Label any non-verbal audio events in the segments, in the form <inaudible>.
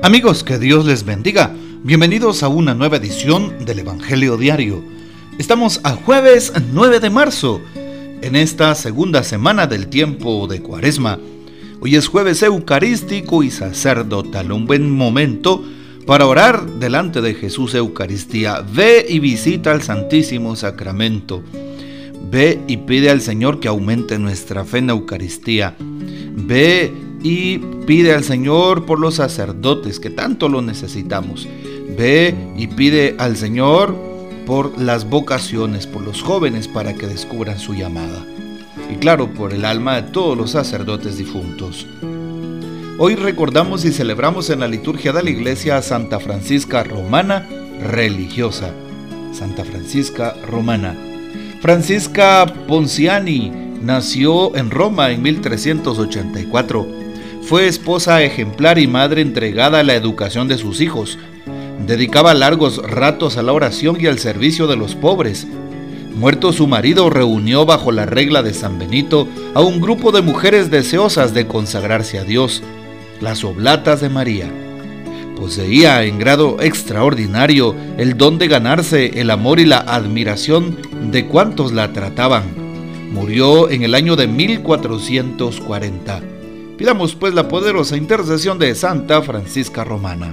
Amigos, que Dios les bendiga. Bienvenidos a una nueva edición del Evangelio Diario. Estamos a jueves 9 de marzo, en esta segunda semana del tiempo de Cuaresma. Hoy es jueves eucarístico y sacerdotal, un buen momento para orar delante de Jesús Eucaristía. Ve y visita al Santísimo Sacramento. Ve y pide al Señor que aumente nuestra fe en Eucaristía. Ve y pide al Señor por los sacerdotes que tanto lo necesitamos. Ve y pide al Señor por las vocaciones, por los jóvenes para que descubran su llamada. Y claro, por el alma de todos los sacerdotes difuntos. Hoy recordamos y celebramos en la liturgia de la iglesia a Santa Francisca Romana religiosa. Santa Francisca Romana. Francisca Ponciani nació en Roma en 1384 fue esposa ejemplar y madre entregada a la educación de sus hijos. Dedicaba largos ratos a la oración y al servicio de los pobres. Muerto su marido, reunió bajo la regla de San Benito a un grupo de mujeres deseosas de consagrarse a Dios, las Oblatas de María. Poseía en grado extraordinario el don de ganarse el amor y la admiración de cuantos la trataban. Murió en el año de 1440. Pidamos pues la poderosa intercesión de Santa Francisca Romana.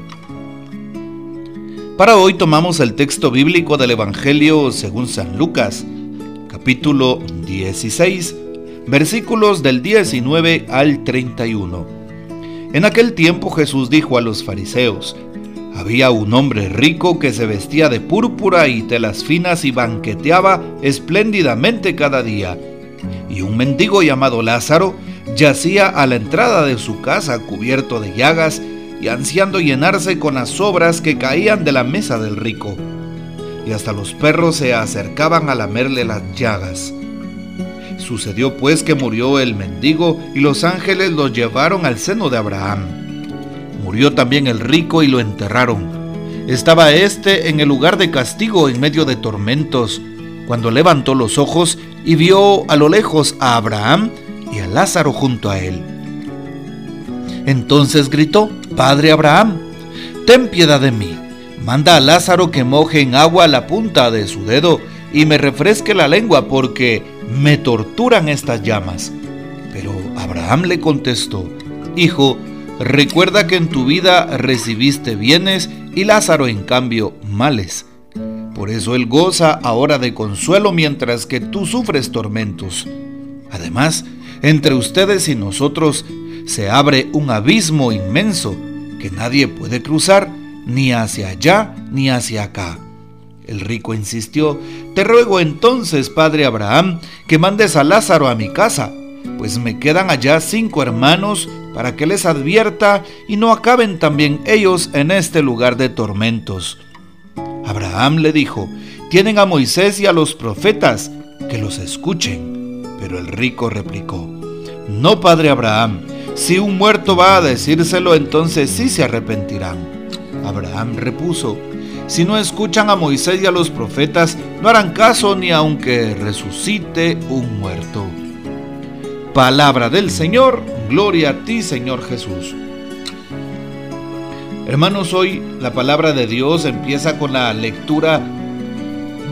Para hoy tomamos el texto bíblico del Evangelio según San Lucas, capítulo 16, versículos del 19 al 31. En aquel tiempo Jesús dijo a los fariseos, había un hombre rico que se vestía de púrpura y telas finas y banqueteaba espléndidamente cada día. Y un mendigo llamado Lázaro yacía a la entrada de su casa cubierto de llagas y ansiando llenarse con las sobras que caían de la mesa del rico. Y hasta los perros se acercaban a lamerle las llagas. Sucedió pues que murió el mendigo y los ángeles lo llevaron al seno de Abraham. Murió también el rico y lo enterraron. Estaba éste en el lugar de castigo en medio de tormentos, cuando levantó los ojos y vio a lo lejos a Abraham y a Lázaro junto a él. Entonces gritó, Padre Abraham, ten piedad de mí, manda a Lázaro que moje en agua la punta de su dedo y me refresque la lengua porque me torturan estas llamas. Pero Abraham le contestó, Hijo, recuerda que en tu vida recibiste bienes y Lázaro en cambio males. Por eso él goza ahora de consuelo mientras que tú sufres tormentos. Además, entre ustedes y nosotros se abre un abismo inmenso que nadie puede cruzar ni hacia allá ni hacia acá. El rico insistió, Te ruego entonces, padre Abraham, que mandes a Lázaro a mi casa, pues me quedan allá cinco hermanos para que les advierta y no acaben también ellos en este lugar de tormentos. Abraham le dijo, Tienen a Moisés y a los profetas, que los escuchen. Pero el rico replicó, No, padre Abraham, si un muerto va a decírselo, entonces sí se arrepentirán. Abraham repuso, Si no escuchan a Moisés y a los profetas, no harán caso ni aunque resucite un muerto. Palabra del Señor, gloria a ti Señor Jesús. Hermanos, hoy la palabra de Dios empieza con la lectura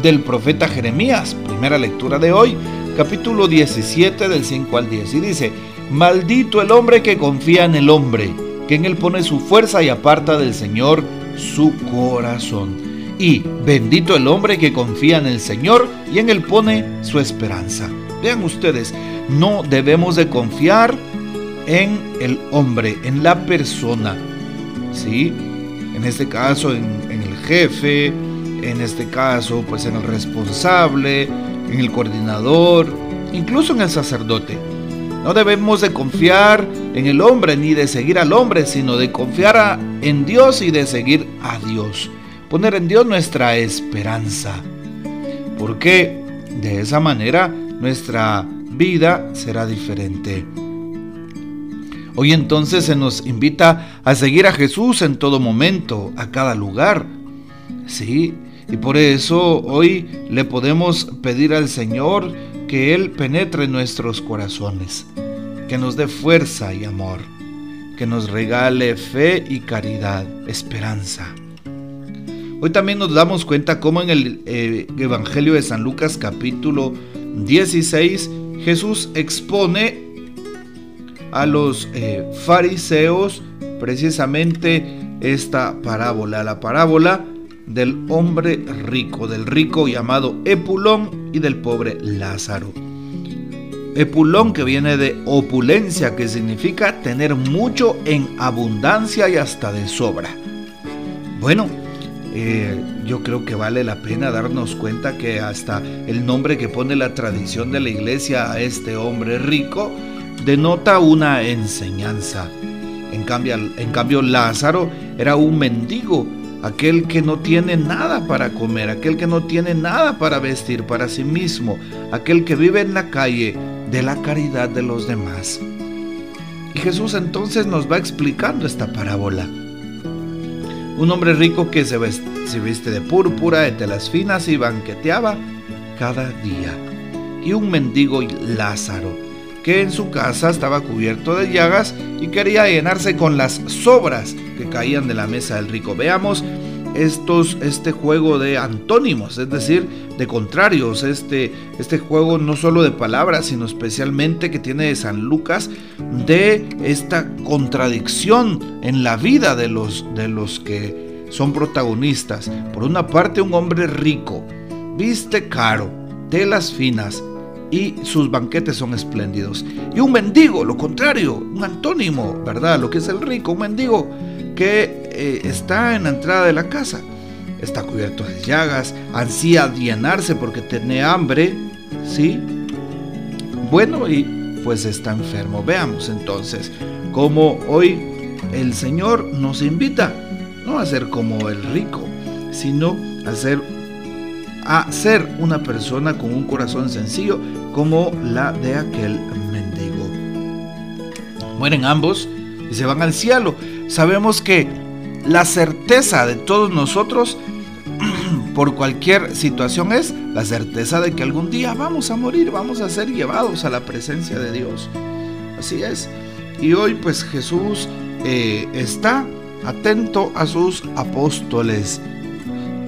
del profeta Jeremías, primera lectura de hoy, capítulo 17 del 5 al 10. Y dice, maldito el hombre que confía en el hombre, que en él pone su fuerza y aparta del Señor su corazón. Y bendito el hombre que confía en el Señor y en él pone su esperanza. Vean ustedes, no debemos de confiar en el hombre, en la persona. ¿Sí? En este caso, en, en el jefe, en este caso, pues en el responsable, en el coordinador, incluso en el sacerdote. No debemos de confiar en el hombre ni de seguir al hombre, sino de confiar en Dios y de seguir a Dios. Poner en Dios nuestra esperanza. Porque de esa manera nuestra vida será diferente. Hoy entonces se nos invita a seguir a Jesús en todo momento, a cada lugar. Sí, y por eso hoy le podemos pedir al Señor que Él penetre en nuestros corazones, que nos dé fuerza y amor. que nos regale fe y caridad, esperanza. Hoy también nos damos cuenta cómo en el eh, Evangelio de San Lucas capítulo 16 Jesús expone a los eh, fariseos precisamente esta parábola, la parábola del hombre rico, del rico llamado Epulón y del pobre Lázaro. Epulón que viene de opulencia, que significa tener mucho en abundancia y hasta de sobra. Bueno, eh, yo creo que vale la pena darnos cuenta que hasta el nombre que pone la tradición de la iglesia a este hombre rico denota una enseñanza. En cambio, en cambio Lázaro era un mendigo, aquel que no tiene nada para comer, aquel que no tiene nada para vestir para sí mismo, aquel que vive en la calle de la caridad de los demás. Y Jesús entonces nos va explicando esta parábola. Un hombre rico que se, viste de púrpura, de telas finas y banqueteaba cada día. Y un mendigo Lázaro, que en su casa estaba cubierto de llagas y quería llenarse con las sobras que caían de la mesa del rico. Veamos estos, este juego de antónimos, es decir, de contrarios, este, este juego no solo de palabras, sino especialmente que tiene San Lucas, de esta contradicción en la vida de los, de los que son protagonistas. Por una parte, un hombre rico, viste caro, telas finas, y sus banquetes son espléndidos. Y un mendigo, lo contrario, un antónimo, ¿verdad? Lo que es el rico, un mendigo que eh, está en la entrada de la casa. Está cubierto de llagas, ansía llenarse porque tiene hambre, ¿sí? Bueno, y pues está enfermo. Veamos entonces cómo hoy el Señor nos invita no a ser como el rico, sino a ser, a ser una persona con un corazón sencillo como la de aquel mendigo. Mueren ambos y se van al cielo sabemos que la certeza de todos nosotros <clears throat> por cualquier situación es la certeza de que algún día vamos a morir, vamos a ser llevados a la presencia de Dios. Así es. Y hoy pues Jesús eh, está atento a sus apóstoles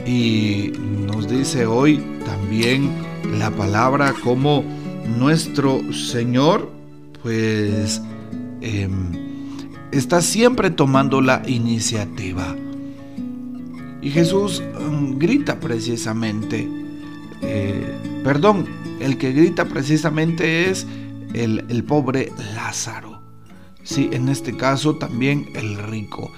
y nos dice hoy también la palabra como nuestro Señor pues em, está siempre tomando la iniciativa. Y Jesús mm, grita precisamente, eh, perdón, el que grita precisamente es el, pobre Lázaro. Sí, en este caso también el rico.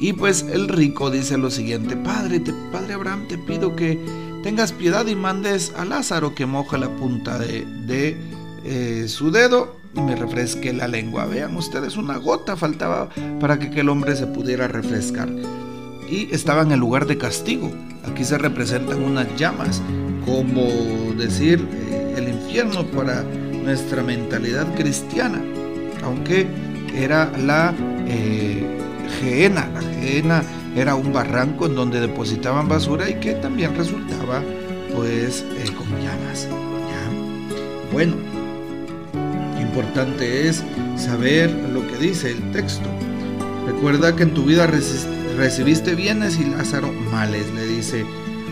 Y pues el rico dice lo siguiente, Padre, te, Padre Abraham, te pido que tengas piedad y mandes a Lázaro que moje la punta de, de eh, su dedo y me refresque la lengua. Vean ustedes, una gota faltaba para que aquel hombre se pudiera refrescar. Y estaba en el lugar de castigo. Aquí se representan unas llamas, como decir eh, el infierno para nuestra mentalidad cristiana. Aunque era la eh, Geena. La Geena era un barranco en donde depositaban basura y que también resultaba pues eh, con llamas. Bueno, importante es saber lo que dice el texto. Recuerda que en tu vida recibiste bienes y Lázaro males, le dice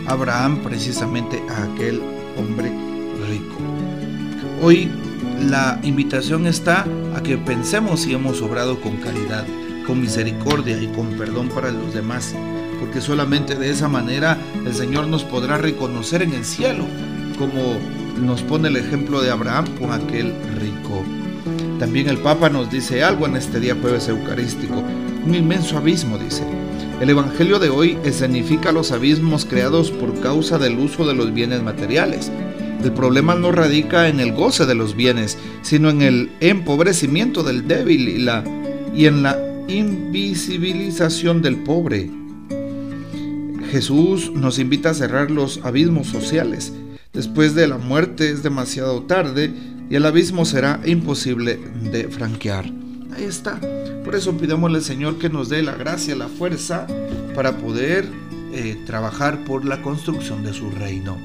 Abraham precisamente a aquel hombre rico. Hoy la invitación está a que pensemos si hemos obrado con caridad, con misericordia y con perdón para los demás, porque solamente de esa manera el Señor nos podrá reconocer en el cielo como nos pone el ejemplo de Abraham con aquel rico. También el Papa nos dice algo en este día jueves eucarístico, un inmenso abismo, dice. El Evangelio de hoy escenifica los abismos creados por causa del uso de los bienes materiales. El problema no radica en el goce de los bienes, sino en el empobrecimiento del débil y, la, y en la invisibilización del pobre. Jesús nos invita a cerrar los abismos sociales Después de la muerte es demasiado tarde y el abismo será imposible de franquear. Ahí está. Por eso pidamosle al Señor que nos dé la gracia, la fuerza para poder eh, trabajar por la construcción de su reino.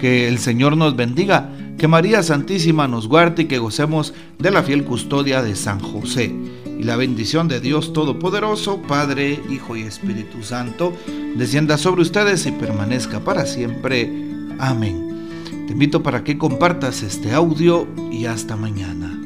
Que el Señor nos bendiga, que María Santísima nos guarde y que gocemos de la fiel custodia de San José. y la bendición de Dios Todopoderoso, Padre, Hijo y Espíritu Santo, descienda sobre ustedes y permanezca para siempre. Amén. Te invito para que compartas este audio y hasta mañana.